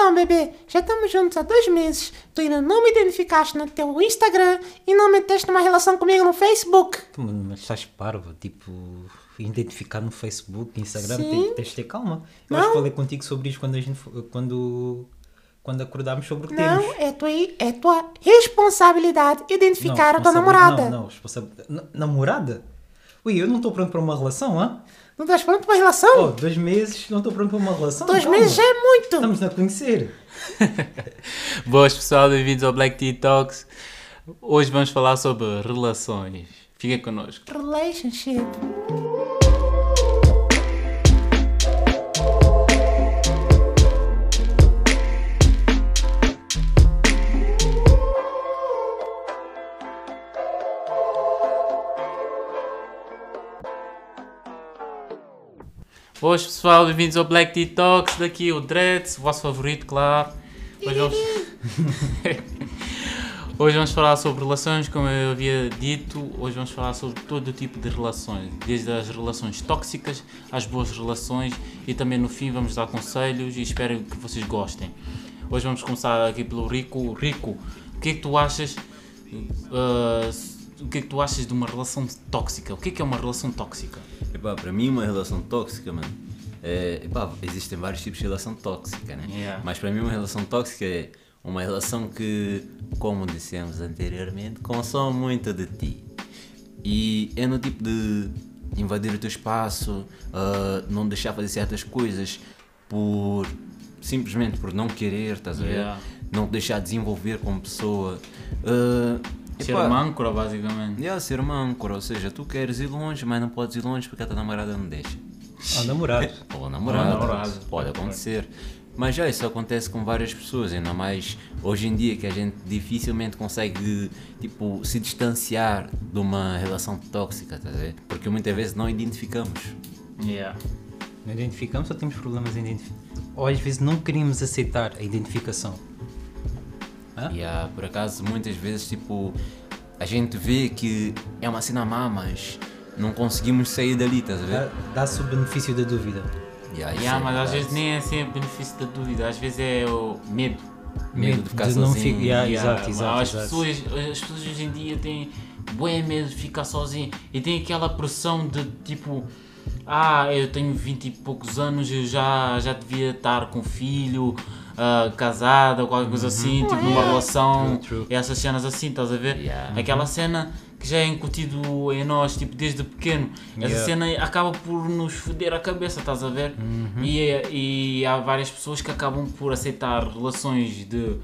Então, bebê, já estamos juntos há dois meses. Tu ainda não me identificaste no teu Instagram e não meteste uma relação comigo no Facebook. Mas estás parvo, tipo, identificar no Facebook, Instagram, Sim. tem- tens de ter calma. Eu acho que falei contigo sobre isso quando, a gente, quando, quando acordámos sobre o que Não, temos. é tua, é tua responsabilidade identificar a tua namorada. Não, não, responsabilidade. Namorada? Ui, eu não estou pronto para uma relação, hã? Não estás pronto para uma relação? Oh, dois meses, não estou pronto para uma relação. dois calma. meses já é muito. Estamos a conhecer. Boas pessoal, bem-vindos ao Black Tea Talks. Hoje vamos falar sobre relações. Fiquem connosco. Relationship. Boas pessoal, bem-vindos ao Black Tea Talks. Daqui o Dreads, o vosso favorito, claro. Hoje vamos... Hoje vamos falar sobre relações, como eu havia dito. Hoje vamos falar sobre todo o tipo de relações, desde as relações tóxicas às boas relações e também no fim vamos dar conselhos e espero que vocês gostem. Hoje vamos começar aqui pelo Rico. Rico, o que é que tu achas? ah, o que é que tu achas de uma relação tóxica? O que é que é uma relação tóxica? Epá, para mim uma relação tóxica, mano, é, epá, existem vários tipos de relação tóxica, né? Yeah. Mas para mim uma relação tóxica é uma relação que, como dissemos anteriormente, consome muito de ti. E é no tipo de invadir o teu espaço, ah, não deixar fazer certas coisas por simplesmente por não querer, estás a ver? Yeah. Não te deixar desenvolver como pessoa. Ah, Ser epá, uma âncora, basicamente. Yeah, ser uma âncora, ou seja, tu queres ir longe, mas não podes ir longe porque a tua namorada não deixa. Oh, namorado. Ou namorada, Ou namorado. pode acontecer. Mas já isso acontece com várias pessoas, ainda mais hoje em dia que a gente dificilmente consegue tipo, se distanciar de uma relação tóxica, estás a ver? Porque muitas vezes não identificamos. Yeah. Não identificamos ou temos problemas em identificar? Ou às vezes não queremos aceitar a identificação. E ah, por acaso muitas vezes tipo a gente vê que é uma cena má, mas não conseguimos sair dali, estás a ver? Dá- Dá-se o benefício da dúvida. Yeah, Yeah, mas às vezes nem é sempre benefício da dúvida, às vezes é o medo. medo de ficar de não sozinho. fi- yeah, Yeah, exato, exato, as, exato. Pessoas, as pessoas hoje em dia têm bem medo de ficar sozinho e têm aquela pressão de tipo, ah, eu tenho 20 e poucos anos, eu já, já devia estar com filho, ah, casada ou qualquer coisa assim, tipo numa relação, Uhum. True, true. e essas cenas assim, estás a ver? Yeah. Aquela cena que já é incutido em nós, tipo, desde pequeno. Essa Yeah. cena acaba por nos foder a cabeça, estás a ver? Uhum. E, e há várias pessoas que acabam por aceitar relações de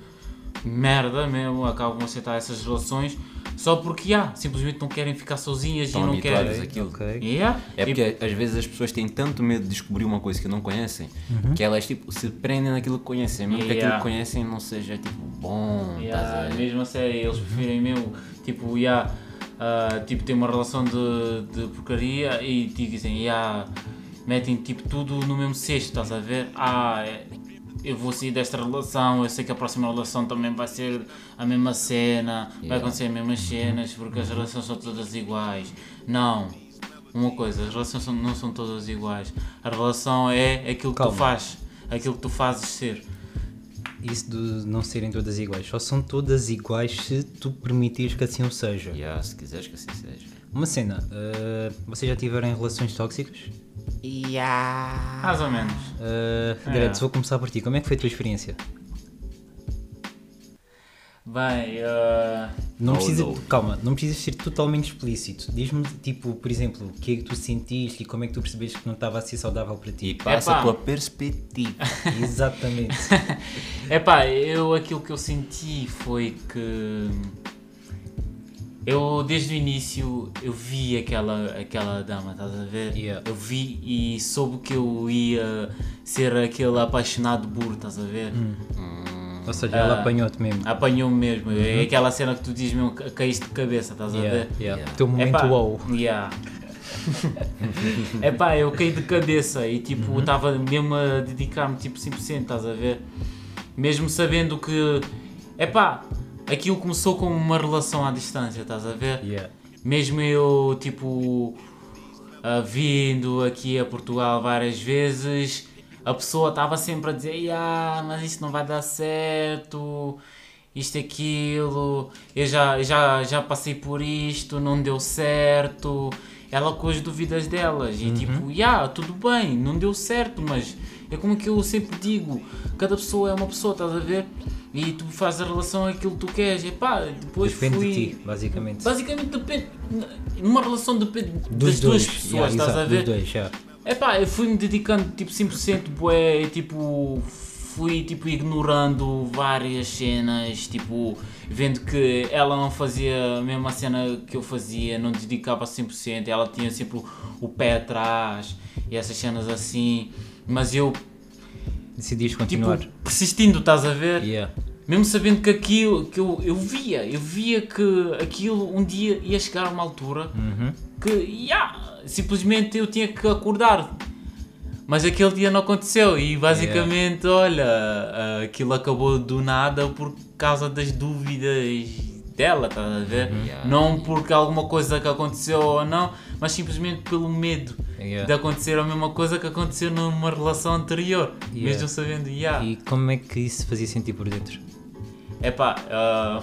merda mesmo, acabam por aceitar essas relações só porque há, simplesmente não querem ficar sozinhas Estão e não querem. àquilo. Ok. Yeah. É E- porque às vezes as pessoas têm tanto medo de descobrir uma coisa que não conhecem que elas tipo se prendem naquilo que conhecem, mesmo que aquilo Yeah. que conhecem não seja tipo bom. Yeah, ver? mesmo a sério, eles preferem mesmo, tipo, yeah, ah, tipo, ter uma relação de, de porcaria e tipo, dizem, yeah, metem tipo tudo no mesmo cesto, estás a ver? Ah, é- eu vou sair desta relação, eu sei que a próxima relação também vai ser a mesma cena, vai Yeah. acontecer as mesmas cenas, porque as relações são todas iguais. Não. Uma coisa, as relações são- não são todas iguais. A relação é aquilo que Calma. tu fazes, aquilo que tu fazes ser. Isso de não serem todas iguais. Só são todas iguais se tu permitires que assim o seja. Yeah, se quiseres que assim seja. Uma cena. uh, vocês já tiveram relações tóxicas? Yeah. Mais ou menos. Uh, É. Direto, vou começar por ti. Como é que foi a tua experiência? Bem, ah, Não Oh, precisa, calma, não precisa ser totalmente explícito. Diz-me, tipo, por exemplo, o que é que tu sentiste e como é que tu percebeste que não estava a ser saudável para E ti. passa Epá. a tua perspectiva. Exatamente. Epá, eu aquilo que eu senti foi que eu desde o início eu vi aquela, aquela dama, estás a ver? Yeah. Eu vi e soube que eu ia ser aquele apaixonado burro, estás a ver? Ou seja, ela Ah. apanhou-te mesmo. Apanhou-me mesmo. É aquela cena que tu dizes mesmo que caíste de cabeça, estás a Yeah, ver? yeah. Yeah. Teu momento Epá, wow. Yeah. Epá, eu caí de cabeça e tipo, estava mesmo a dedicar-me tipo 100%, estás a ver? Mesmo sabendo que, epá, aquilo começou como uma relação à distância, estás a ver? Yeah. Mesmo eu, tipo, ah, vindo aqui a Portugal várias vezes, a pessoa estava sempre a dizer, ah, mas isto não vai dar certo, isto aquilo, eu já, já, já passei por isto, não deu certo. Ela com as dúvidas delas e tipo, yeah, tudo bem, não deu certo, mas é como que eu sempre digo, cada pessoa é uma pessoa, estás a ver? E tu fazes a relação àquilo que tu queres, e pá, depois Depende fui... de ti, basicamente. Basicamente depende, numa relação depende das duas dois, pessoas, yeah, estás exato, a ver? Dos dois, já. É pá, eu fui-me dedicando tipo 100% bué, e, tipo, fui tipo ignorando várias cenas, tipo, vendo que ela não fazia a mesma cena que eu fazia, não dedicava 100%, ela tinha sempre o, o pé atrás e essas cenas assim, mas eu, Decidiste tipo, continuar. persistindo, estás a ver? Yeah. Mesmo sabendo que aquilo, que eu, eu via, eu via que aquilo um dia ia chegar a uma altura Uhum. que, yeah, simplesmente eu tinha que acordar. Mas aquele dia não aconteceu e basicamente, olha, ah, aquilo acabou do nada por causa das dúvidas dela, estás a ver? Yeah. Não porque alguma coisa que aconteceu ou não, mas simplesmente pelo medo Yeah. de acontecer a mesma coisa que aconteceu numa relação anterior, Yeah. mesmo sabendo, yeah. E como é que isso fazia sentir por dentro? Epá, ah,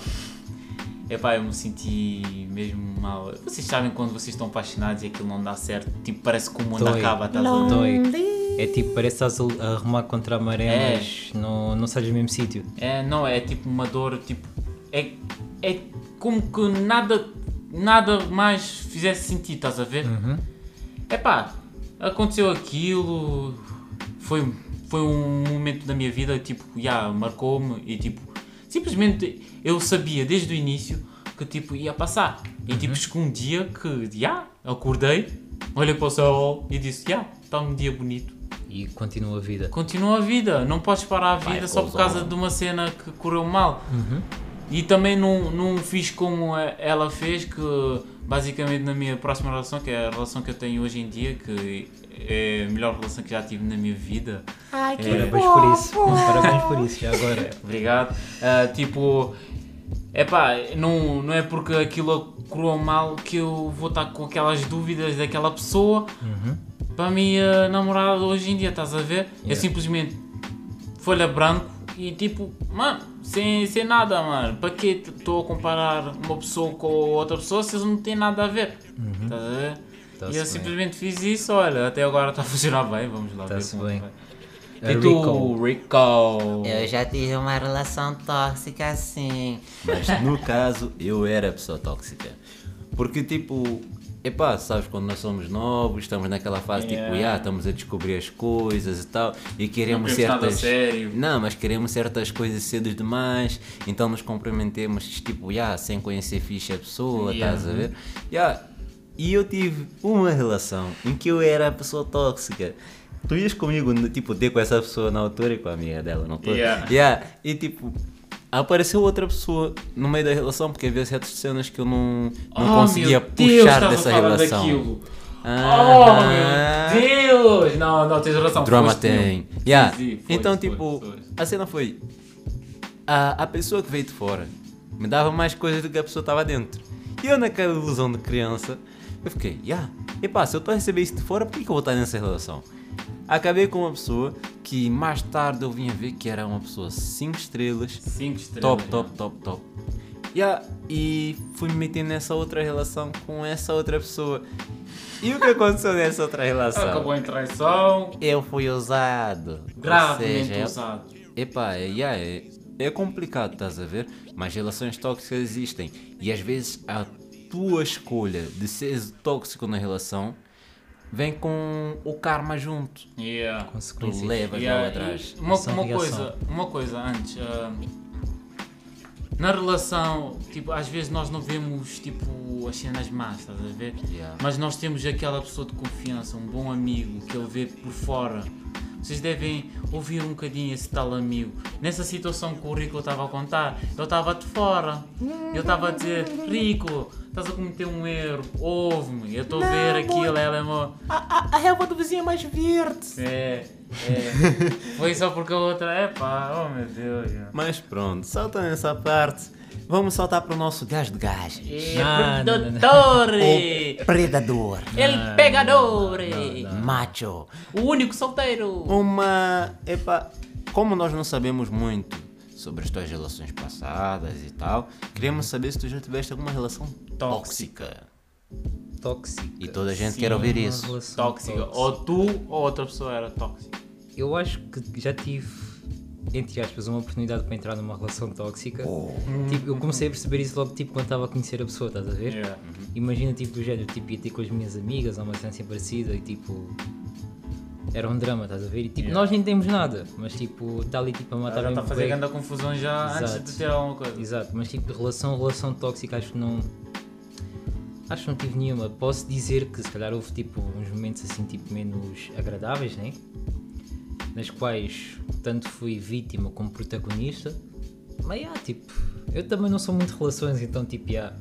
epá, eu me senti mesmo mal. Vocês sabem quando vocês estão apaixonados e aquilo não dá certo, tipo, parece que o mundo Dói. acaba, estás a ver? Dói. É tipo, parece que estás a a arrumar contra a maré, É. mas não, não sais do mesmo sítio. É, não, é tipo uma dor, tipo, é, é como que nada, nada mais fizesse sentido, estás a ver? Uhum. Epá, aconteceu aquilo, foi, foi um momento da minha vida, tipo, já, marcou-me e tipo, simplesmente eu sabia desde o início que tipo, ia passar. E tipo, chegou um dia que, já, acordei, olhei para o céu e disse, já, está um dia bonito. E continua a vida. Continua a vida, não podes parar a vida Life só por causa de uma cena que correu mal. E também não, não fiz como ela fez, que basicamente na minha próxima relação, que é a relação que eu tenho hoje em dia, que é a melhor relação que já tive na minha vida. Ai, que É. Parabéns por isso. Parabéns por isso, já agora. Obrigado. Ah, tipo, é pá, não, não é porque aquilo correu mal que eu vou estar com aquelas dúvidas daquela pessoa para a minha namorada hoje em dia, estás a ver? É Yeah. simplesmente folha branco e tipo, mano, sem, sem nada, mano. Para que estou a comparar uma pessoa com outra pessoa se eles não têm nada a ver? Estás a ver? Tá-se e eu bem. simplesmente fiz isso, olha, até agora está a funcionar bem, vamos lá Tá-se ver. como é bem. A E tu, Rico? É, Eu já tive uma relação tóxica assim. Mas no caso, eu era a pessoa tóxica. Porque, tipo, epá, sabes, quando nós somos novos, estamos naquela fase, tipo, Yeah. yeah, estamos a descobrir as coisas e tal, e queremos certas. sério. Não, mas queremos certas coisas cedo demais, então nos comprometemos, tipo, yeah, sem conhecer fixe a pessoa, Yeah. estás a ver? Yeah. E eu tive uma relação em que eu era a pessoa tóxica. Tu ias comigo, tipo, ter com essa pessoa na altura e com a amiga dela, não tô? Yeah. Yeah. E tipo, apareceu outra pessoa no meio da relação, porque havia certas cenas que eu não, não Oh, conseguia meu Deus, puxar a dessa relação. daquilo. Ah. Oh meu Deus! Não, não, tens razão. Drama tem. tu. Yeah. Sim, sim, foste, então, foste, tipo, foste. a cena foi. A, a pessoa que veio de fora me dava mais coisas do que a pessoa estava dentro. E eu, naquela ilusão de criança, eu fiquei, yeah, epá, se eu estou a receber isso de fora, por que, que eu vou estar nessa relação? Acabei com uma pessoa que mais tarde eu vim a ver que era uma pessoa 5 estrelas, Cinco estrelas. top, já. top, top, top. Yeah, e fui me meter nessa outra relação com essa outra pessoa. E o que aconteceu nessa outra relação? Acabou em traição. Eu fui usado. Ou Gravemente seja, usado. Epá, é, yeah, é, é complicado, estás a ver? Mas relações tóxicas existem. E às vezes a tua escolha de seres tóxico na relação vem com o karma junto. Yeah. Tu levas Yeah, lá atrás. Uma, uma coisa, uma coisa antes. ah, na relação, tipo, às vezes nós não vemos tipo as cenas más, estás a ver? Yeah. Mas nós temos aquela pessoa de confiança, um bom amigo que ele vê por fora. Vocês devem ouvir um bocadinho esse tal amigo. Nessa situação que o Rico estava a contar, eu estava de fora. Eu estava a dizer, Rico, estás a cometer um erro, ouve-me, eu estou a ver aquilo, ela é uma. A, a, a relva do vizinho é mais verde. É, é. Foi só porque a outra. É pá, oh meu Deus. Mas pronto, salta nessa parte. Vamos saltar para o nosso gajo de gajo. É, Não, não, não, produtor! O predador. El pegador! Macho. O único solteiro! Uma. Epa, como nós não sabemos muito sobre as tuas relações passadas e tal, queremos saber se tu já tiveste alguma relação tóxica. Tóxico. E toda a gente quer ouvir isso. relação Tóxica. Ou tu ou outra pessoa era tóxica. Eu acho que já tive, entre aspas, uma oportunidade para entrar numa relação tóxica. Tipo, eu comecei a perceber isso logo tipo, quando estava a conhecer a pessoa, estás a ver? Yeah. Imagina tipo do género, tipo, ia ter com as minhas amigas ou uma assim parecida e tipo. Era um drama, estás a ver? E tipo, Yeah. nós nem temos nada, mas tipo, está ali tipo a matar Já está a fazer grande confusão já antes Exato. de ter alguma coisa. Exato, mas tipo, de relação, relação tóxica, acho que não. Acho que não tive nenhuma. Posso dizer que se calhar houve tipo uns momentos assim tipo menos agradáveis, né? Nas quais tanto fui vítima como protagonista. Mas yeah, tipo, eu também não sou muito de relações, então tipo, yeah.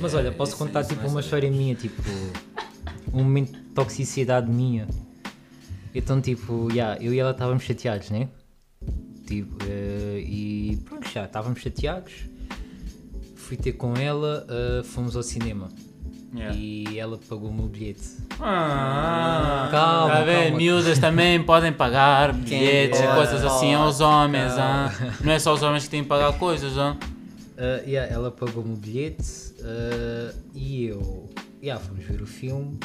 Mas olha, posso isso- contar isso tipo nós uma história minha, tipo, um momento de toxicidade minha. Então tipo, yeah, eu e ela estávamos chateados, né? Tipo, eh, e pronto, já estávamos chateados. Fui ter com ela, eh, fomos ao cinema. Yeah. E ela pagou o meu bilhete. Ah, Calma, tá vendo? calma. Miúdas também podem pagar bilhetes e coisas assim aos homens. Ah. Não é só os homens que têm que pagar coisas. ah. Uh, yeah, ela pagou o meu bilhete uh, e eu. Yeah, fomos ver o filme.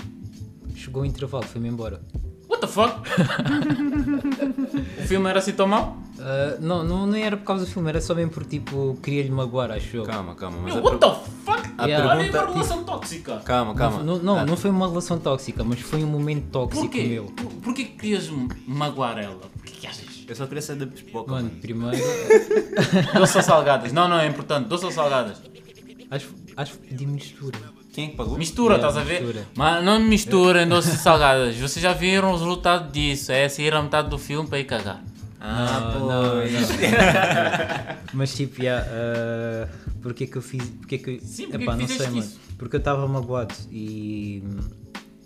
Chegou o intervalo, foi-me embora. What the fuck? o filme era assim tão mau? Uh, não, não, não era por causa do filme, era só mesmo porque tipo, queria-lhe magoar, acho eu. Calma, calma, mas Meu, a what the fuck? A Yeah. Olha aí pergunta. uma relação tóxica. Calma, calma. Não, não, Ah, não foi uma relação tóxica, mas foi um momento tóxico Porquê? meu. Por, porquê que querias magoar ela? Porquê que achas? Eu só queria ser da pipoca. Mano, mano. primeiro. Doce ou salgadas? Não, não, é importante. Doce ou salgadas? acho, acho que pedi mistura. Quem é que pagou? Mistura, Yeah, estás a ver? mistura. Mas não misturem doces e salgadas. Vocês já viram o resultado disso. É sair a metade do filme para ir cagar. Ah, Não, pô. não, Mas tipo, yeah, uh, porque que eu fiz. Porque que eu, Sim, porque Epá, que não sei, mano. Porque eu estava magoado e.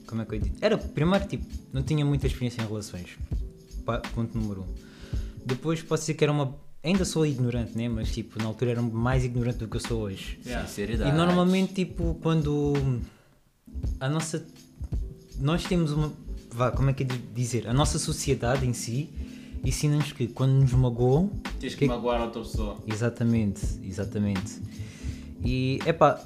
Como é que eu digo? Era, primeiro, tipo, não tinha muita experiência em relações. Ponto número um. Depois, posso dizer que era uma. Ainda sou ignorante, né? Mas, tipo, na altura era mais ignorante do que eu sou hoje. Sinceridade. E normalmente, tipo, quando a nossa. Nós temos uma. Vá, como é que é de dizer? A nossa sociedade em si ensina-nos que quando nos magoam. Tens que- que magoar outra pessoa. Exatamente, exatamente. E, epá,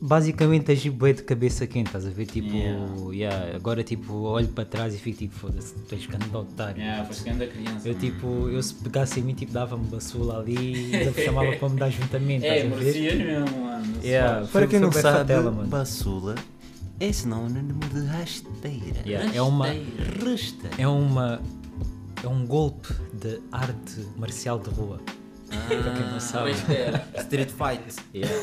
basicamente agi bem de cabeça quente, estás a ver? Tipo, yeah, agora, tipo, olho para trás e fico tipo, foda-se, tu és grande otário. É, foi chegando a criança. Eu, tipo, eu se pegasse em mim, tipo, dava-me basula ali e me chamava para me dar juntamento, É, estás a ver? merecias mesmo, mano. Yeah, Para foi- quem não sabe, fatela, mano. basula é sinónimo de rasteira. Yeah, é uma Rasta. é uma é um golpe de arte marcial de rua. Para quem não sabe. Street Fight. Yeah.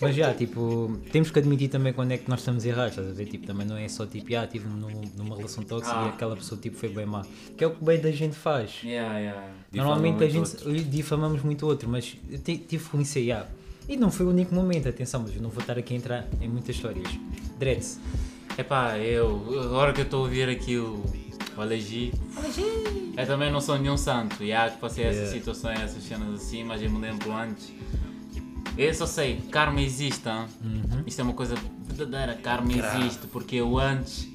Mas já, tipo, temos que admitir também quando é que nós estamos errados, estás a ver? Tipo, também não é só tipo, ah, estive num- numa relação tóxica Ah. e aquela pessoa tipo, foi bem má. Que é o que bem da gente faz. Yeah, yeah. Normalmente a gente difamamos muito o outro, mas eu ti- tive que conhecer, yeah. E não foi o único momento, atenção, mas eu não vou estar aqui a entrar em muitas histórias. Dreads, Epá, eu, agora que eu estou a ouvir aqui o, o Alegi, eu também não sou nenhum santo, e há que passei essas Yeah. situações, essas cenas assim, mas eu me lembro antes. Eu só sei, karma existe? Uhum. isto é uma coisa verdadeira, karma existe, porque eu antes,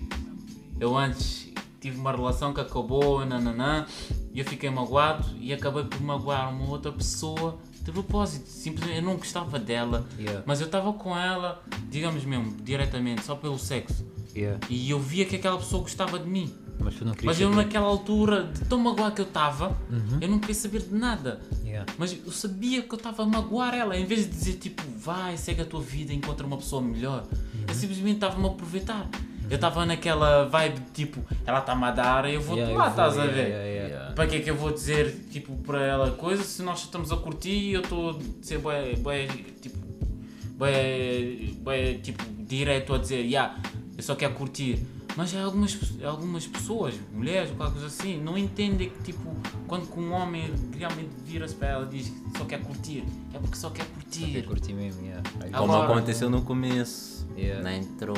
eu antes tive uma relação que acabou, nananã, e eu fiquei magoado e acabei por magoar uma outra pessoa de propósito, simplesmente eu não gostava dela, Yeah. mas eu estava com ela, digamos mesmo, diretamente, só pelo sexo. yeah. E eu via que aquela pessoa gostava de mim. Mas tu não querias Mas eu saber. naquela altura, de tão magoado que eu estava, Uhum. eu não queria saber de nada. Yeah. Mas eu sabia que eu estava a magoar ela. Em vez de dizer tipo, vai, segue a tua vida, encontra uma pessoa melhor. Uhum. Eu simplesmente estava-me a aproveitar. Eu estava naquela vibe de tipo, ela está-me a dar, eu vou-te Yeah, lá, vou, estás a ver? yeah. Para que é que eu vou dizer tipo para ela coisa se nós estamos a curtir e eu estou a ser bué, bué, tipo, bué, bué, tipo, direto a dizer, yeah, eu só quero curtir. Mas há algumas, algumas pessoas, mulheres ou qualquer coisa assim, não entendem que tipo, quando um homem realmente vira-se para ela e diz que só quer curtir, é porque só quer curtir. curti mesmo, yeah. Como Agora- aconteceu no começo. Yeah. Na intro.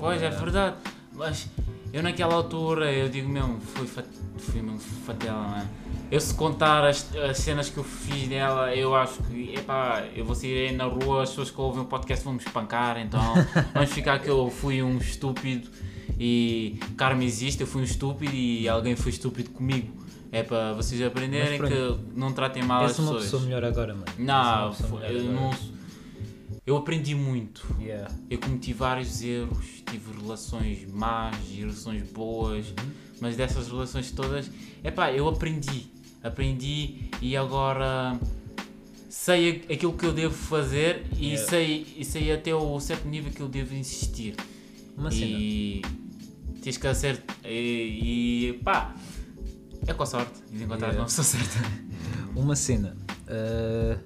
Pois, é verdade. Mas eu naquela altura, eu digo mesmo, fui, fa fui mesmo fatela, não é? eu se contar as, as cenas que eu fiz dela, eu acho que, epá, eu vou sair aí na rua, as pessoas que ouvem o podcast vão me espancar, então vamos ficar que eu fui um estúpido e karma existe, eu fui um estúpido e alguém foi estúpido comigo. É para vocês aprenderem que não tratem mal as És uma pessoas. pessoa melhor agora, mano. Uma Não, melhor eu agora. não. Eu aprendi muito. Yeah. Eu cometi vários erros, tive relações más e relações boas, mas dessas relações todas, epá, eu aprendi. Aprendi e agora sei aquilo que eu devo fazer e, Yeah. sei, e sei até o certo nível que eu devo insistir. Uma cena. E tens que acertar. E, e pá, é com a sorte de encontrar Yeah. uma pessoa certa. Uma cena. ah,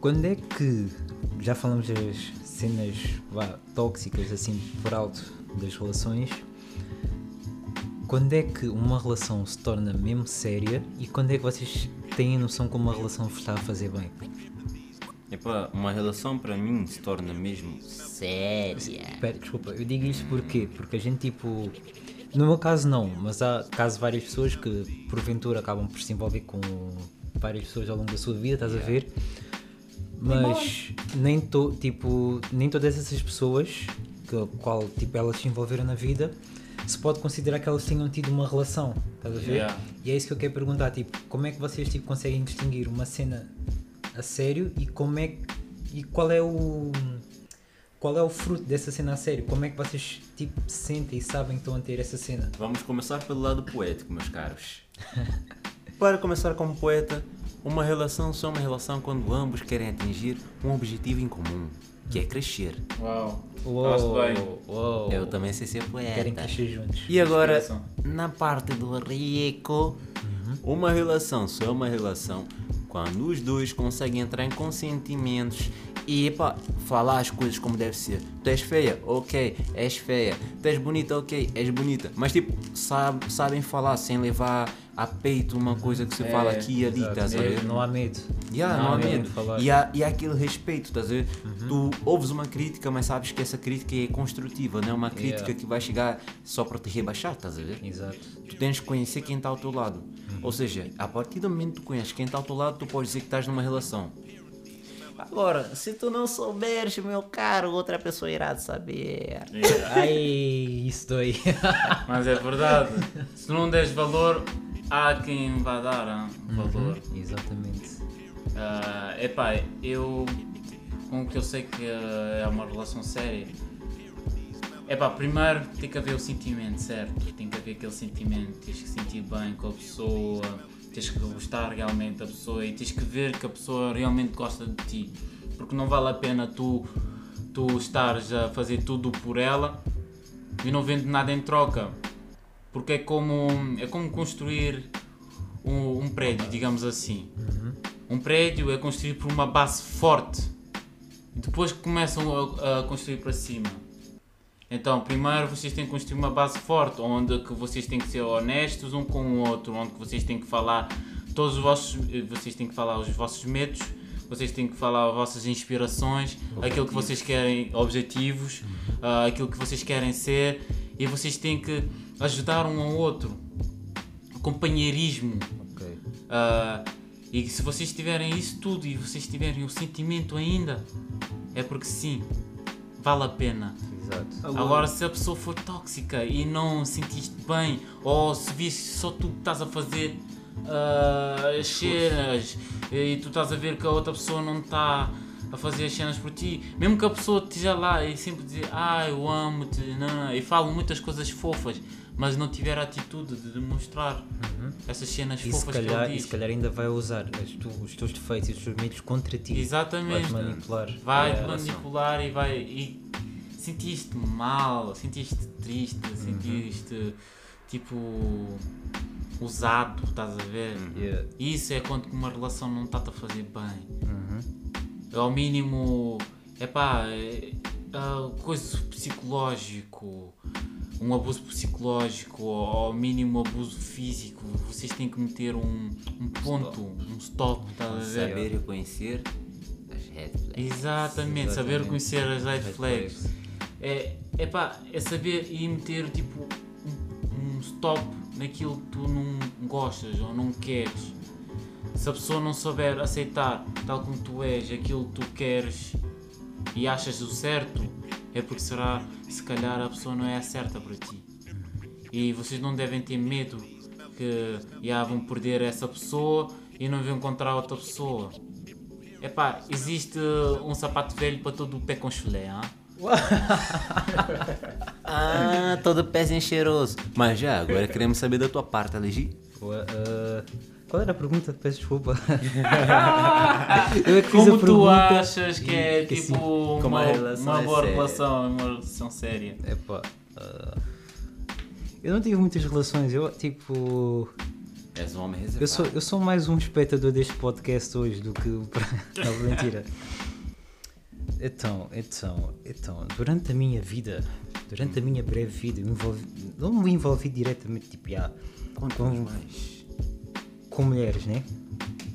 quando é que. Já falamos das cenas vá, tóxicas, assim, por alto das relações. Quando é que uma relação se torna mesmo séria e quando é que vocês têm a noção que uma relação está a fazer bem? Epá, uma relação para mim se torna mesmo séria. Espera, desculpa, eu digo isto porquê? Porque a gente, tipo. No meu caso, não, mas há caso várias pessoas que porventura acabam por se envolver com várias pessoas ao longo da sua vida, estás a ver? Mas nem, to, tipo, nem todas essas pessoas, que, qual tipo, elas se envolveram na vida, se pode considerar que elas tenham tido uma relação, estás a ver? Yeah. E é isso que eu quero perguntar, tipo, como é que vocês tipo, conseguem distinguir uma cena a sério e como é que- e qual é o qual é o fruto dessa cena a sério? Como é que vocês tipo sentem e sabem que estão a ter essa cena? Vamos começar pelo lado poético, meus caros. Para começar como poeta, uma relação só é uma relação quando ambos querem atingir um objetivo em comum, que é crescer. Uau, Uou, bem. uou. Eu também sei ser poeta. Querem crescer juntos. E agora, na parte do rico, uma relação só é uma relação quando os dois conseguem entrar em consentimentos e epá, falar as coisas como deve ser. Tu és feia? Ok, és feia. Tu és bonita? Ok, és bonita. Mas tipo, sabe, sabem falar sem levar a peito uma coisa que se fala aqui e ali, estás a É, ver? Não há medo. Yeah, Não não, há medo falar. E há, e há aquele respeito, estás a ver? Tu ouves uma crítica, mas sabes que essa crítica é construtiva, não é uma crítica Yeah. que vai chegar só para te rebaixar, estás a ver? Exato. Tu tens que conhecer quem está ao teu lado. Ou seja, a partir do momento que tu conheces quem está ao teu lado, tu podes dizer que estás numa relação. Agora, se tu não souberes, meu caro, outra pessoa irá saber. Ai, isso dói. Mas é verdade. Se tu não deres valor, há quem vá dar ah, valor. Exatamente. Ah, epá, eu. Com o que eu sei que ah, é uma relação séria. Epá, primeiro tem que haver o sentimento, certo? Tem que haver aquele sentimento, tens que sentir bem com a pessoa, tens que gostar realmente da pessoa e tens que ver que a pessoa realmente gosta de ti. Porque não vale a pena tu, tu estares a fazer tudo por ela e não vendo nada em troca. Porque é como, é como construir um, um prédio, digamos assim. Um prédio é construído por uma base forte. Depois que começam a, a construir para cima. Então, primeiro vocês têm que construir uma base forte, onde que vocês têm que ser honestos um com o outro, onde que vocês têm que falar todos os vossos, eh, vocês têm que falar os vossos medos, vocês têm que falar as vossas inspirações, aquilo que vocês querem, objetivos, ah, aquilo que vocês querem ser, e vocês têm que ajudar um ao outro. Companheirismo. Ok. Ah, e se vocês tiverem isso tudo e vocês tiverem o sentimento ainda, é porque sim, vale a pena. Exato. Agora, se a pessoa for tóxica e não sentiste bem, ou se viste só tu que estás a fazer ah, as cenas e tu estás a ver que a outra pessoa não está a fazer as cenas por ti, mesmo que a pessoa esteja lá e sempre dizer ah, eu amo-te, não, não", e falam muitas coisas fofas, mas não tiver a atitude de demonstrar essas cenas E fofas que calhar, ele e diz. se calhar ainda vai usar tu- os teus defeitos e os teus medos contra ti. Exatamente. Vai-te manipular. vai te manipular e vai e sentiste mal, sentiste triste, Uhum. sentiste tipo usado, estás a ver? Yeah. Isso é quando uma relação não está a fazer bem. Uhum. Ao mínimo, epá, é pá, coisa psicológico, um abuso psicológico, ou ao mínimo abuso físico, vocês têm que meter um, um ponto, um stop, estás a ver? Saber reconhecer as red flags. Exatamente, saber Exatamente. reconhecer as red Red flags. flags. É, epá, é saber e meter tipo um, um stop naquilo que tu não, gostas ou não queres, se a pessoa não souber aceitar tal como tu és, aquilo que tu queres e achas o certo, é porque será, se calhar a pessoa não é a certa para ti. E vocês não devem ter medo que já vão perder essa pessoa e não vão encontrar outra pessoa. Epá, existe um sapato velho para todo o pé com chulé, hein? Ah, todo pezinho cheiroso. Mas já, agora queremos saber da tua parte, Alegi. Ua- ah, qual era a pergunta? Peço desculpa. Eu é que fiz Como a tu achas que é que tipo como uma, uma é boa séria. relação, uma relação séria? Epá, ah, eu não tive muitas relações. Eu, tipo. És um homem Eu reservado. sou, eu sou mais um espectador deste podcast hoje do que. Não, mentira. Então, então, então, durante a minha vida, durante a minha breve vida, eu me envolvi, não me envolvi diretamente, tipo, já, Conta-nos mais. Com mulheres, né?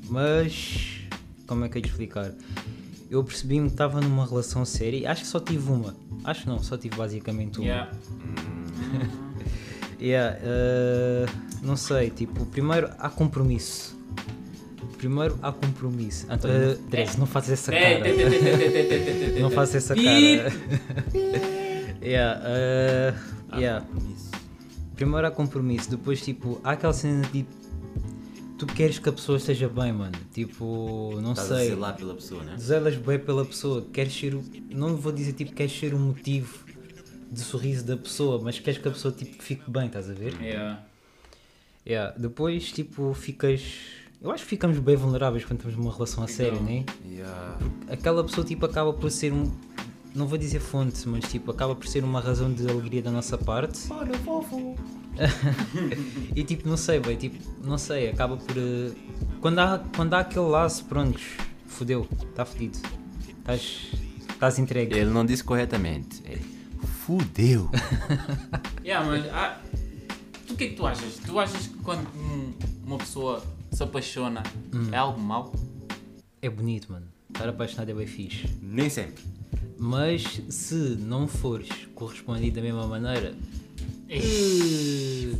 Mas, como é que eu ia te explicar? Eu percebi-me que estava numa relação séria acho que só tive uma. Acho não, só tive basicamente uma. Yeah. Yeah, eh, não sei, tipo, primeiro há compromisso. Primeiro há compromisso. António, uh, não fazes essa cara. Não faças essa cara. yeah, eh, yeah. Primeiro há compromisso, depois tipo, há aquela cena de tu queres que a pessoa esteja bem, mano. Tipo, não Estás a sei. zelar pela pessoa, né? Zelas bem pela pessoa, queres ser o. Não vou dizer tipo, queres ser o motivo de sorriso da pessoa, mas queres que a pessoa tipo, fique bem, estás a ver? Yeah. Yeah, depois, tipo, ficas. Eu acho que ficamos bem vulneráveis quando estamos numa relação a sério, né? Yeah. Aquela pessoa, tipo, acaba por ser um. Não vou dizer fonte, mas, tipo, acaba por ser uma razão de alegria da nossa parte. Olha, fofo. E, tipo, não sei, bem, tipo, não sei, acaba por. eh, Quando há, quando há aquele laço, pronto, fodeu, está fodido. Estás. Estás entregue. Ele não disse corretamente. Ele fudeu. Yeah, mas ah, tu o que é que tu achas? Tu achas que quando hum, uma pessoa se apaixona é algo mau? É bonito, mano. Estar apaixonado é bem fixe. Nem sempre. Mas se não fores correspondido da mesma maneira.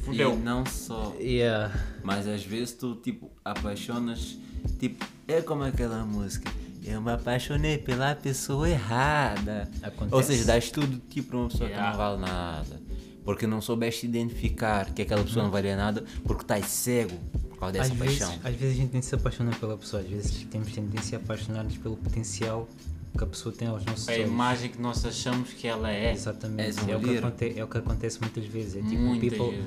Fudeu. E não só. Yeah. Mas às vezes tu, tipo, apaixonas. Tipo, é como aquela música. Eu me apaixonei pela pessoa errada. Acontece. Ou seja, dás tudo tipo pra uma pessoa que Yeah. não vale nada. Porque não soubeste identificar que aquela pessoa não valia nada porque estás cego por causa dessa Às vezes, paixão. às vezes a gente nem se apaixona pela pessoa, às vezes temos tendência a apaixonar-nos pelo potencial que a pessoa tem aos nossos A olhos. imagem que nós achamos que ela é. Exatamente, um é, o que aconte- é o que acontece muitas vezes. É tipo, Muitas people, vezes.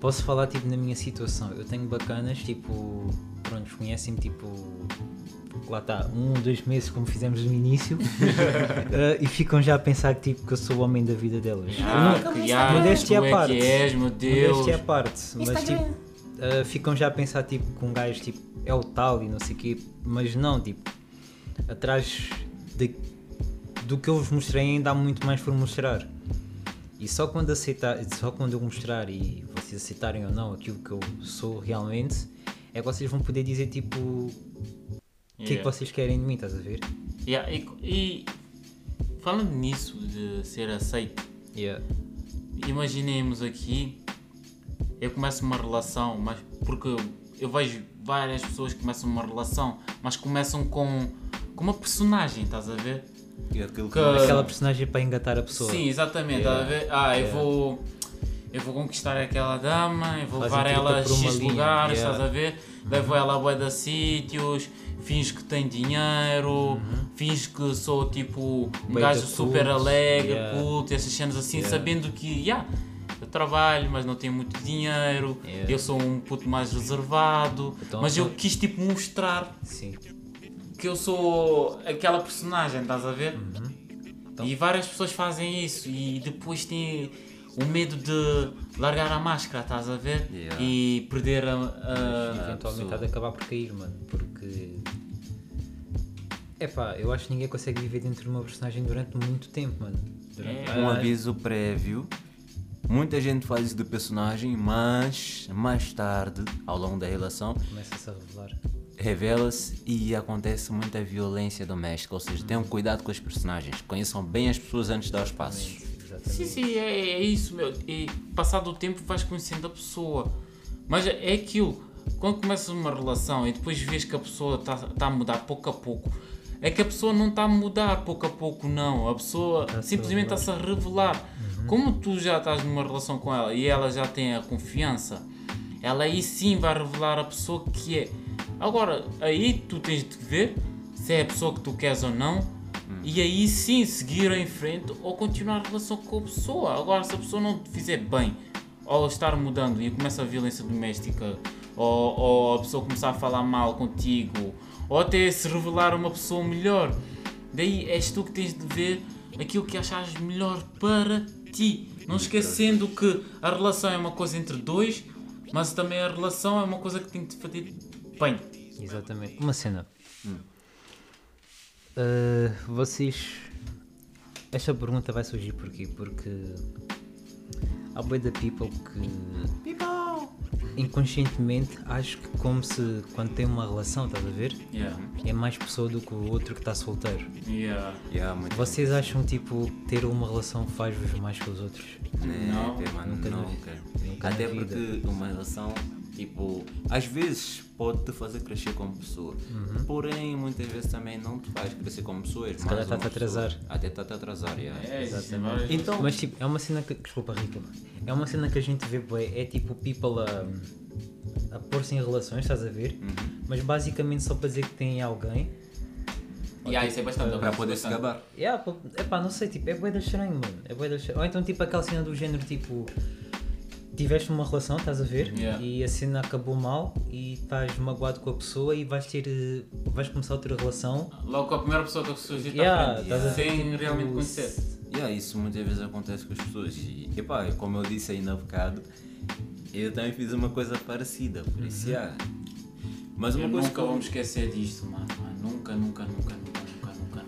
Posso falar tipo na minha situação. Eu tenho bacanas, tipo, pronto, conhecem-me tipo. Lá está, um, dois meses como fizemos no início eh, e ficam já a pensar que, tipo, que eu sou o homem da vida delas. Ah, não- modéstia à é parte. que és, meu Deus. Modéstia à parte, mas tipo, eh, ficam já a pensar tipo que um gajo tipo, é o tal e não sei o quê, mas não, tipo, atrás de- do que eu vos mostrei ainda há muito mais por mostrar. E só quando aceitar, só quando eu mostrar e vocês aceitarem ou não aquilo que eu sou realmente, é que vocês vão poder dizer tipo o que é que Yeah. vocês querem de mim, estás a ver? Yeah, e, e falando nisso de ser aceito, Yeah. imaginemos aqui, eu começo uma relação, mas porque eu, eu vejo várias pessoas que começam uma relação, mas começam com, com uma personagem, estás a ver? Aquilo que Aquela personagem para engatar a pessoa. Sim, exatamente, estás a ver? Ah, eu vou. Eu vou conquistar aquela dama, eu vou Fazem levar ela a X linha, lugares, yeah. estás a ver? Levo ela a bué de sítios, finge que tem dinheiro, finge que sou tipo um gajo super culto, alegre, yeah. culto, essas cenas assim, Yeah. sabendo que, yeah, eu trabalho, mas não tenho muito dinheiro, Yeah. eu sou um puto mais reservado, Então, mas eu então- quis tipo mostrar Sim. Que eu sou aquela personagem, estás a ver? Então- E várias pessoas fazem isso e depois têm o medo de largar a máscara, estás a ver? Yeah. E perder a. Mas a- eventualmente há de acabar por cair, mano, porque. Epá, eu acho que ninguém consegue viver dentro de uma personagem durante muito tempo, mano. Durante- É. um aviso prévio. Muita gente faz isso do personagem, mas mais tarde, ao longo da relação, Começa-se a revelar. Revela-se e acontece muita violência doméstica. Ou seja, tenham cuidado com os personagens, conheçam bem as pessoas antes de dar os passos. Exatamente. Sim, sim, é, é isso, meu. E passado o tempo vais conhecendo a pessoa. Mas é aquilo, quando começas uma relação e depois vês que a pessoa está tá a mudar pouco a pouco, é que a pessoa não está a mudar pouco a pouco, não. A pessoa a simplesmente está-se a revelar. Como tu já estás numa relação com ela e ela já tem a confiança, ela aí sim vai revelar a pessoa que é. Agora, aí tu tens de ver se é a pessoa que tu queres ou não. E aí sim seguir em frente ou continuar a relação com a pessoa. Agora, se a pessoa não te fizer bem, ou estar mudando e começa a violência doméstica, ou, ou a pessoa começar a falar mal contigo, ou até se revelar uma pessoa melhor, daí és tu que tens de ver aquilo que achas melhor para ti. Não esquecendo que a relação é uma coisa entre dois, mas também a relação é uma coisa que tem de fazer bem. Exatamente. Uma cena. Uh, vocês. Esta pergunta vai surgir porquê? Porque há boi da people que People! inconscientemente acho que como se quando tem uma relação, estás a ver? Yeah. É mais pessoa do que o outro que está solteiro. Yeah. Yeah, muito Vocês acham tipo ter uma relação faz-vos mais que os outros? Né, Não, mano, nunca nunca. vida. Nunca Até porque uma relação, tipo, às vezes pode te fazer crescer como pessoa. Porém, muitas vezes também não te faz crescer como pessoa. Se Uhum. calhar tá-te a atrasar. Até está-te a atrasar, yeah. É, várias- Então, Mas tipo, é uma cena que. Desculpa, Rico. É uma cena que a gente vê, bué, é tipo people a, a pôr-se em relações, estás a ver? Mas basicamente só para dizer que tem alguém. Yeah, isso é bastante. para poder se gabar. Yeah, epá, não sei, tipo, é bué da estranho, mano. É bué da estranho. Ou então tipo aquela cena do género, tipo. Tiveste uma relação, estás a ver? Yeah. E a cena acabou mal e estás magoado com a pessoa e vais ter. eh, vais começar outra relação. Logo com a primeira pessoa que surgiu Yeah, à frente, sem tipo, realmente conhecer. Yeah, isso muitas vezes acontece com as pessoas. E, epá, como eu disse ainda há bocado, eu também fiz uma coisa parecida. Por isso, yeah. Mas uma Eu coisa nunca que vamos esquecer disto, mano. mano. Nunca, nunca, nunca,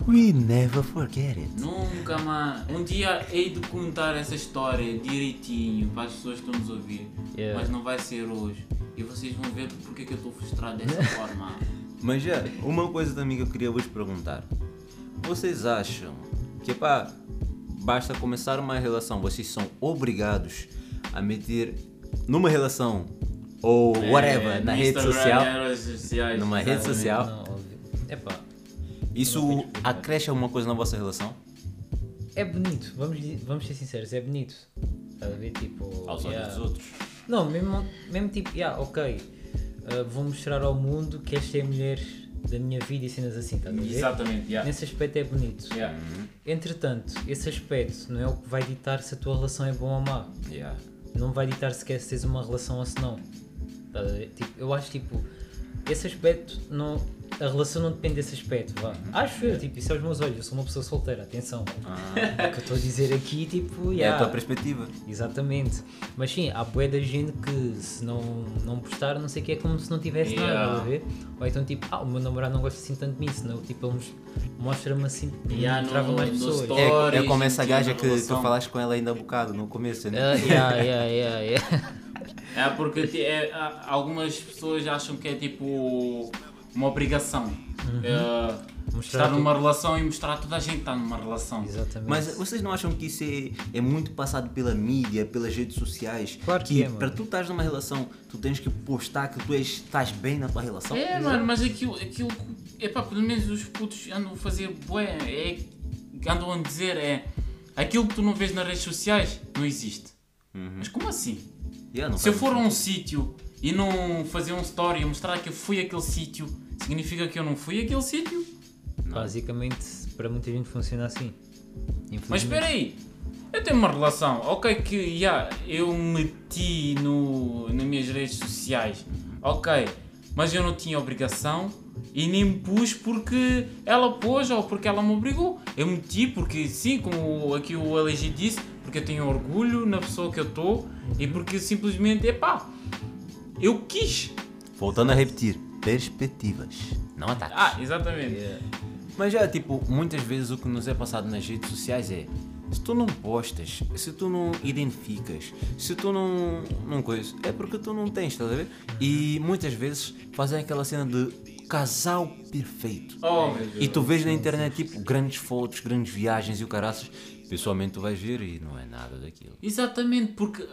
We never forget it. Nunca, mano. Um dia hei de contar essa história direitinho para as pessoas que estão nos ouvir. Yeah. Mas não vai ser hoje. E vocês vão ver porque é que eu estou frustrado dessa forma. Mas já, uma coisa também que eu queria vos perguntar. Vocês acham que, pá, basta começar uma relação, vocês são obrigados a meter numa relação ou whatever, É, na no rede Instagram, social, nas redes sociais, numa rede social, Não, óbvio. Epá, isso acresce alguma coisa na vossa relação? é bonito, vamos, vamos ser sinceros, é bonito. Estás a ver? Tipo. Aos olhos yeah. dos outros. Não, mesmo, mesmo tipo, yeah, ok, uh, vou mostrar ao mundo que esta é a mulher da minha vida e cenas assim, estás a ver? Exatamente, yeah. Nesse aspecto é bonito. Yeah. Entretanto, esse aspecto não é o que vai ditar se a tua relação é boa ou má. Yeah. Não vai ditar sequer se tens uma relação ou se não. Estás a ver? Tipo, eu acho tipo, esse aspecto não. A relação não depende desse aspecto, vá. Acho eu, tipo, isso é os meus olhos, eu sou uma pessoa solteira, atenção. O que eu estou a dizer aqui, tipo, É a yeah, tua perspectiva. Exatamente. Mas sim, há bué da gente que se não, não postar, não sei o que, é como se não tivesse Yeah. nada, a ver? Ou então tipo, ah, o meu namorado não gosta assim tanto de mim, senão tipo, ele mostra-me assim, Yeah, trava mais pessoas. story. É, é Stories, como essa tinha gaja que, relação. falaste com ela ainda há bocado, no começo, né? Ah, yeah, yeah, yeah, yeah. É porque é, algumas pessoas acham que é tipo uma obrigação. É, Mostrar estar tudo. numa relação e mostrar a toda a gente que está numa relação. Exatamente. Mas vocês não acham que isso é, é muito passado pela mídia, pelas redes sociais? Claro que é, mano. para tu estás numa relação, tu tens que postar que tu és, estás bem na tua relação? É, mano, mas aquilo, aquilo é pá, pelo menos os putos andam a fazer bué, é, andam a dizer é aquilo que tu não vês nas redes sociais não existe. Mas como assim? Yeah, Se eu for a um sítio e não fazer um story e mostrar que eu fui àquele sítio, significa que eu não fui àquele sítio? Basicamente, para muita gente funciona assim. Mas espera aí, eu tenho uma relação, ok que já eu meti no, nas minhas redes sociais, ok, mas eu não tinha obrigação e nem me pus porque ela pôs ou porque ela me obrigou. Eu meti porque sim, como aqui o LG disse, porque eu tenho orgulho na pessoa que eu estou e porque simplesmente, epá, eu quis. Voltando a repetir, perspectivas, não ataques. Ah, exatamente. Yeah. Mas já, tipo, muitas vezes o que nos é passado nas redes sociais é se tu não postas, se tu não identificas, se tu não, não coisa, é porque tu não tens, estás a ver? E muitas vezes fazem aquela cena de casal perfeito. Oh, meu Deus. E tu vês na internet, tipo, grandes fotos, grandes viagens e o caraças. Pessoalmente tu vais ver e não é nada daquilo. Exatamente, porque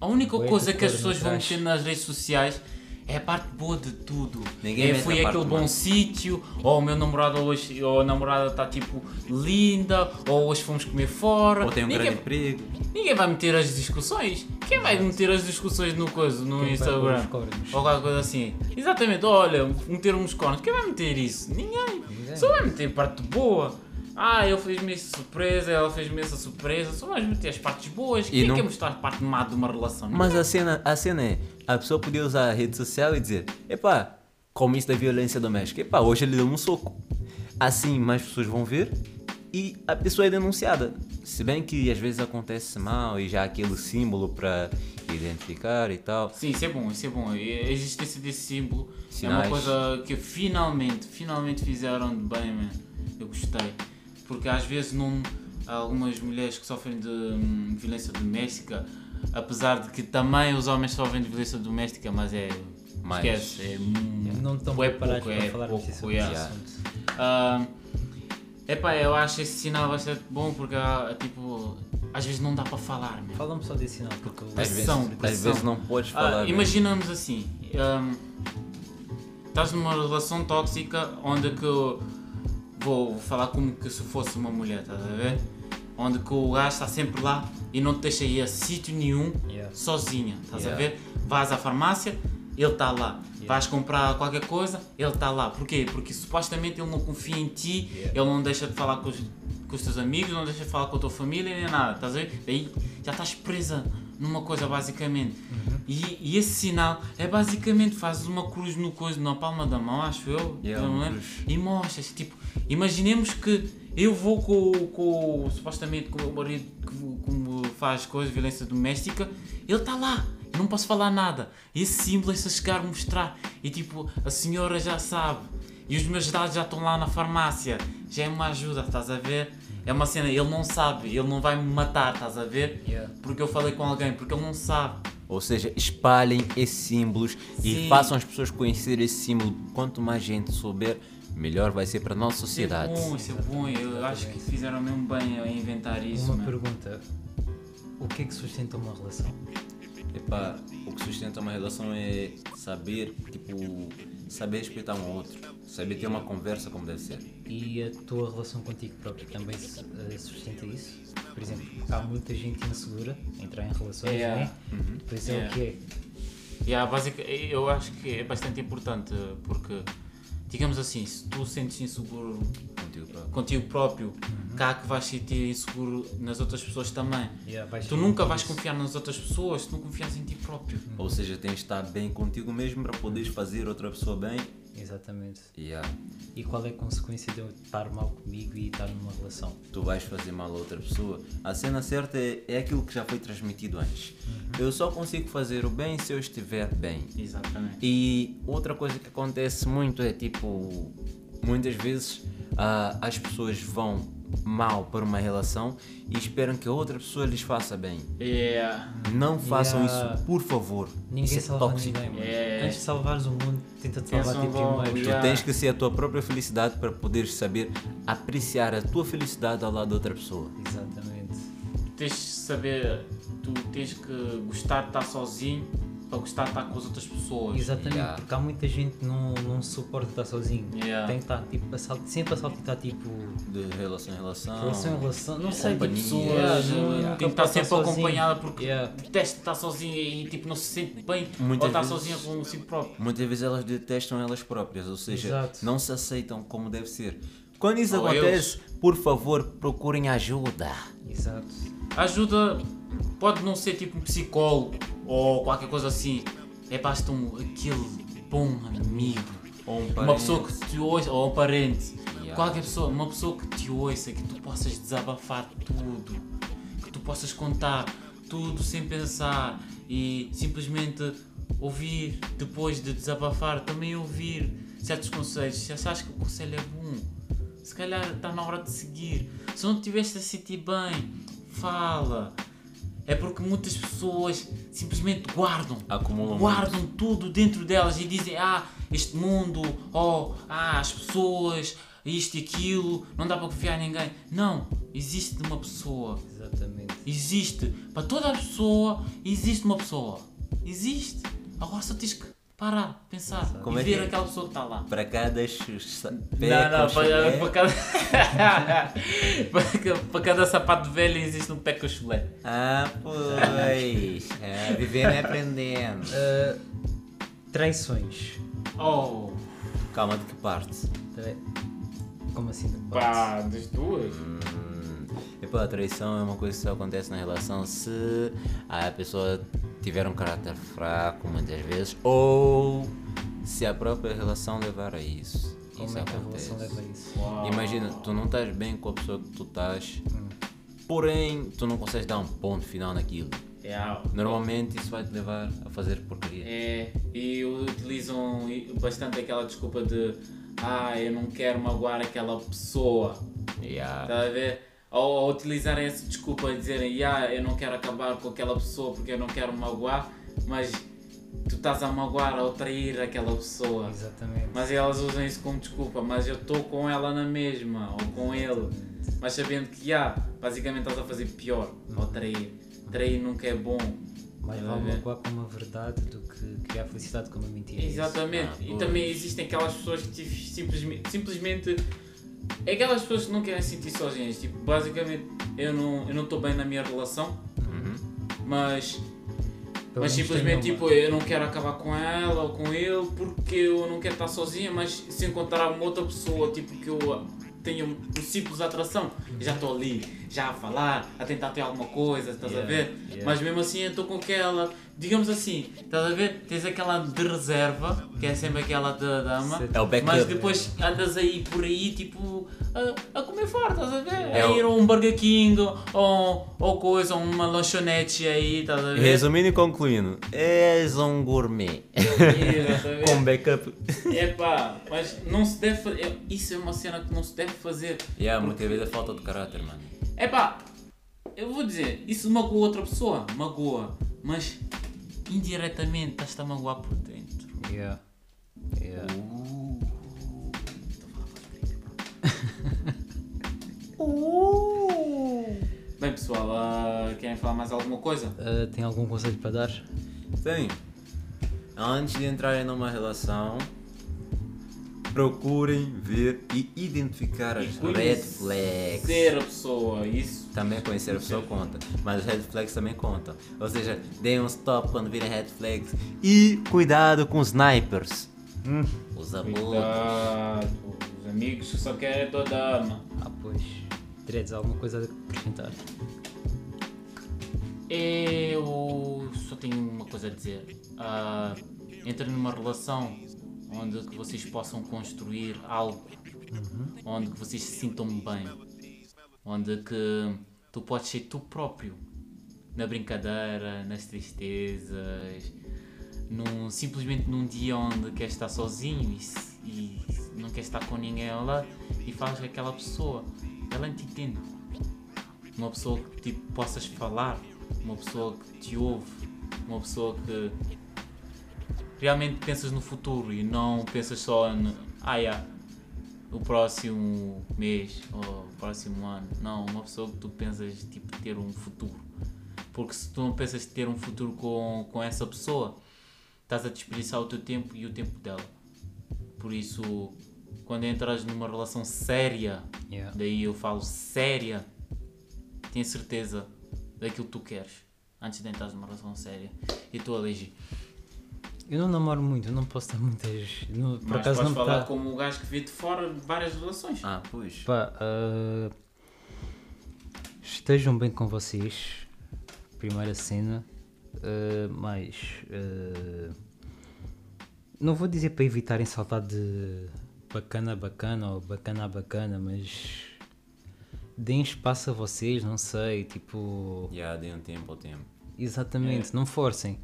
A única coisa que as pessoas vão meter nas redes sociais é a parte boa de tudo. Ninguém é, foi aquele bom sítio, ou o meu namorado hoje, ou a namorada está tipo linda, ou hoje fomos comer fora. Ou tem um ninguém, grande emprego. ninguém vai meter as discussões. Quem vai meter as discussões no coisa, no Quem Instagram? Ou qualquer coisa assim. Exatamente, olha, meter uns cornos. Quem vai meter isso? Ninguém. Ninguém. Só vai meter parte boa. Ah, ele fez-me essa surpresa, ela fez-me essa surpresa. Só vais meter as partes boas. Quem não- quer mostrar a parte má de uma relação? Mas a cena, a cena é, a pessoa podia usar a rede social e dizer, epá, como isso da violência doméstica, epá, hoje ele deu um soco. Assim mais pessoas vão ver e a pessoa é denunciada. Se bem que às vezes acontece mal e já há aquele símbolo para identificar e tal. Sim, isso é bom, isso é bom. A existência desse símbolo é Sinais. uma coisa que finalmente, finalmente fizeram de bem, man. Eu gostei. Porque às vezes não, algumas mulheres que sofrem de hum, violência doméstica, apesar de que também os homens sofrem de violência doméstica, mas é. Mais. Esquece, é, Não estão é preparados pouco, para é falar pouco, sobre yeah. assunto. Ah, epá, eu acho esse sinal bastante bom porque tipo, às vezes não dá para falar, man. Fala-me só desse sinal, porque eu- Às vezes, Pressão, às vezes não podes Ah, falar. mesmo. imaginamos assim, hum, estás numa relação tóxica onde que vou falar como que se fosse uma mulher, estás a ver? Onde que o gajo está sempre lá e não te deixa ir a sítio nenhum Yeah. sozinha, estás Yeah. a ver? Vais à farmácia, ele está lá. Vais comprar qualquer coisa, ele está lá. Porquê? Porque supostamente ele não confia em ti, Yeah. ele não deixa de falar com os, com os teus amigos, não deixa de falar com a tua família, nem nada, estás a ver? Daí já estás presa numa coisa basicamente. E, e esse sinal é basicamente fazes uma cruz no coisa, na palma da mão, acho eu, Yeah, eu não lembro, e mostras, tipo, imaginemos que eu vou com, com supostamente com o meu marido que como faz coisas, violência doméstica, ele está lá, não posso falar nada. E esse símbolo é se eu chegar a mostrar. E tipo, a senhora já sabe. E os meus dados já estão lá na farmácia. Já é uma ajuda, estás a ver? É uma cena, ele não sabe, ele não vai me matar, estás a ver? Yeah. Porque eu falei com alguém, porque ele não sabe. Ou seja, espalhem esses símbolos e Sim. façam as pessoas conhecer esse símbolo. Quanto mais gente souber, melhor vai ser para a nossa Isso é sociedade. bom, isso é bom. Eu acho que fizeram mesmo bem a inventar isso. Uma mano. pergunta: o que é que sustenta uma relação? Epá, o que sustenta uma relação é saber, tipo, saber respeitar um ao outro, saber ter uma conversa como deve ser. E a tua relação contigo próprio também eh, sustenta isso? Por exemplo, há muita gente insegura a entrar em relações, Yeah. né? Depois é Yeah. o que é. Yeah, basic, eu acho que é bastante importante porque, digamos assim, se tu sentes inseguro Contigo próprio. contigo próprio, Uhum. cá que vais sentir inseguro nas outras pessoas também. Yeah, Tu nunca vais isso. confiar nas outras pessoas se não confiares em ti próprio. Ou seja, tens de estar bem contigo mesmo para poderes fazer outra pessoa bem. Exatamente. Yeah. E qual é a consequência de eu estar mal comigo e estar numa relação? tu vais fazer mal a outra pessoa. A cena certa é, é aquilo que já foi transmitido antes. Eu só consigo fazer o bem se eu estiver bem. Exatamente. E outra coisa que acontece muito é tipo, muitas vezes ah, as pessoas vão mal para uma relação e esperam que a outra pessoa lhes faça bem. Yeah. Não façam Yeah. isso, por favor. Ninguém isso é salva tóxico. ninguém. É. Antes de salvares o mundo, tenta-te salvar Pensam ti logo, primeiro. Tu Yeah. tens que ser a tua própria felicidade para poderes saber apreciar a tua felicidade ao lado de outra pessoa. Exatamente. Tens de saber, tu tens que gostar de estar sozinho para gostar de estar com as outras pessoas. Exatamente, Yeah. porque há muita gente que não, não suporta estar sozinho. Yeah. Tem que estar tipo, a sal- sempre a saltitar tipo De relação em relação. relação em relação. Não sei, tipo, companhia. pessoas, Yeah, não- tem que estar sempre sozinho. acompanhada porque Yeah. detesta estar sozinha e tipo não se sente bem Muitas ou estar vezes- sozinha com si próprio. Muitas vezes elas detestam elas próprias, ou seja, Exato. não se aceitam como deve ser. Quando isso Ou acontece, por favor, procurem ajuda. Exato. Ajuda pode não ser tipo um psicólogo ou qualquer coisa assim. É basta um, aquele bom amigo. Ou um Uma pessoa que te ouça, ou um parente. Yeah. Qualquer pessoa, uma pessoa que te ouça, que tu possas desabafar tudo. Que tu possas contar tudo sem pensar e simplesmente ouvir depois de desabafar, também ouvir certos conselhos. Se achas que o conselho é bom, se calhar está na hora de seguir. Se não estiveste a sentir bem, fala. É porque muitas pessoas simplesmente guardam. Acumulam guardam tudo dentro delas e dizem: Ah, este mundo, oh, ah, as pessoas, isto e aquilo, não dá para confiar em ninguém. Não, existe uma pessoa. Exatamente. Existe. Para toda a pessoa, existe uma pessoa. Existe. Agora só tens que parar, pensar Como e é ver que é? aquela pessoa que está lá. Para cada chusa- Não, pé não, com para, para cada. para, ca- para cada sapato velho existe um pé com chulé. Ah, pois. É, vivendo e aprendendo. Ah, traições. Oh, Calma, de que parte? Como assim? de parte? pá, das duas. Epá, a traição é uma coisa que só acontece na relação se a pessoa tiver um caráter fraco muitas vezes ou se a própria relação levar a isso. Como isso é que a acontece. relação leva a isso? Imagina, tu não estás bem com a pessoa que tu estás, porém tu não consegues dar um ponto final naquilo. É, Normalmente isso vai te levar a fazer porcaria. é, e utilizam bastante aquela desculpa de ah, eu não quero magoar aquela pessoa. Yeah. Está a ver? Ou, utilizarem essa desculpa e dizerem ah, eu não quero acabar com aquela pessoa porque eu não quero magoar, mas tu estás a magoar ou trair aquela pessoa. Exatamente. Mas elas usam isso como desculpa, mas eu estou com ela na mesma, ou com ele. Mas sabendo que, já, basicamente estás a fazer pior, ou trair. Trair nunca é bom. Mais vale magoar com uma verdade do que criar felicidade com uma mentira. é? Exatamente. Ah, e também existem aquelas pessoas que simplesmente, simplesmente. É aquelas pessoas que não querem se sentir sozinhas. Tipo, basicamente, eu não eu não estou bem na minha relação, mas Pelo mas menos simplesmente tipo, eu não quero acabar com ela ou com ele porque eu não quero estar sozinha, mas se encontrar uma outra pessoa tipo que eu tenho um simples atração, já estou ali, já a falar, a tentar ter alguma coisa, estás a Yeah, ver? yeah. Mas mesmo assim eu estou com aquela, digamos assim, estás a ver? Tens aquela de reserva, que é sempre aquela da dama. É o backup. mas depois andas aí por aí tipo a, a comer fora, estás a ver? É a ir a um Burger King ou, ou coisa, uma lanchonete aí, estás a ver? Resumindo e concluindo, és um gourmet. Exatamente. Com backup. Epá, mas não se deve fazer. Isso é uma cena que não se deve fazer. Yeah, muitas vezes é falta de caráter, mano. Epá, eu vou dizer, isso magoa outra pessoa, magoa, mas indiretamente estás-te a magoar por dentro. Yeah. Yeah. Bem pessoal, ah, querem falar mais alguma coisa? Ah, tem algum conselho para dar? Tem. Antes de entrarem numa relação, procurem ver e identificar as red flags. Ser a pessoa, isso. Também conhecer a pessoa conta, mas os red flags também contam. Ou seja, deem um stop quando virem red flags e cuidado com os snipers. Os abutres. Cuidado, os amigos que só querem toda a ama. Ah, pois. Dreads, alguma coisa a acrescentar? Eu só tenho uma coisa a dizer. Ah, entre numa relação onde que vocês possam construir algo, onde que vocês se sintam bem, onde que tu podes ser tu próprio, na brincadeira, nas tristezas, num, simplesmente num dia onde queres estar sozinho e, e não queres estar com ninguém lado e falas com aquela pessoa, ela te entende uma pessoa que tipo, possas falar, uma pessoa que te ouve, uma pessoa que realmente pensas no futuro e não pensas só no ah, yeah, o próximo mês ou o próximo ano. Não, uma pessoa que tu pensas tipo, ter um futuro. Porque se tu não pensas ter um futuro com, com essa pessoa, estás a desperdiçar o teu tempo e o tempo dela. Por isso, quando entras numa relação séria, Yeah. daí eu falo séria, tenha certeza daquilo que tu queres antes de entrar numa relação séria. E tu alegi. Eu não namoro muito, eu não posso dar muitas. não- por Mas acaso podes não falar tá- como o gajo que vê de fora várias relações. Ah, pois. Pá, ah, estejam bem com vocês. Primeira cena. ah, mas. ah, não vou dizer para evitarem saltar de bacana bacana ou bacana bacana, mas. Deem espaço a vocês, não sei. Tipo. Já dei um tempo ao tempo. Exatamente, não forcem.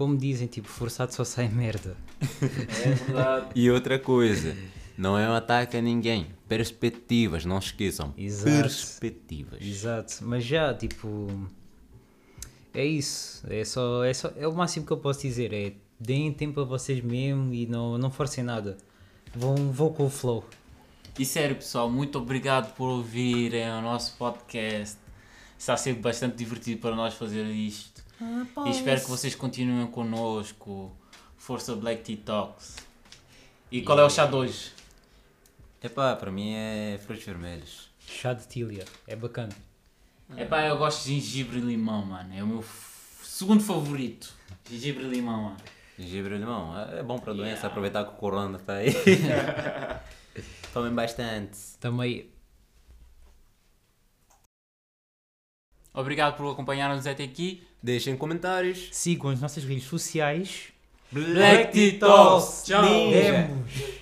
Como dizem, tipo, forçado só sai merda. É verdade. E outra coisa, não é um ataque a ninguém. Perspectivas, não esqueçam. Exato. Perspectivas. Exato, mas já, tipo. É isso. É só, é só. É o máximo que eu posso dizer. É deem tempo a vocês mesmo e não, não forcem nada. Vão, vão com o flow. E sério, pessoal, muito obrigado por ouvirem o nosso podcast. Está ser bastante divertido para nós fazer isto. Ah, E espero que vocês continuem connosco. Força Black Tea Talks. E qual é o chá de hoje? Epá, para mim é frutos vermelhos. Chá de tília. É bacana. Epá, eu gosto de gengibre e limão, mano. É o meu f- segundo favorito. Gengibre e limão, mano. Gengibre e limão, é é bom para a doença, aproveitar que o corona está aí. Tomem bastante. Também Obrigado por acompanhar-nos até aqui. Deixem comentários. sigam as nossas redes sociais. Black Tea Talks. Tchau. Demos.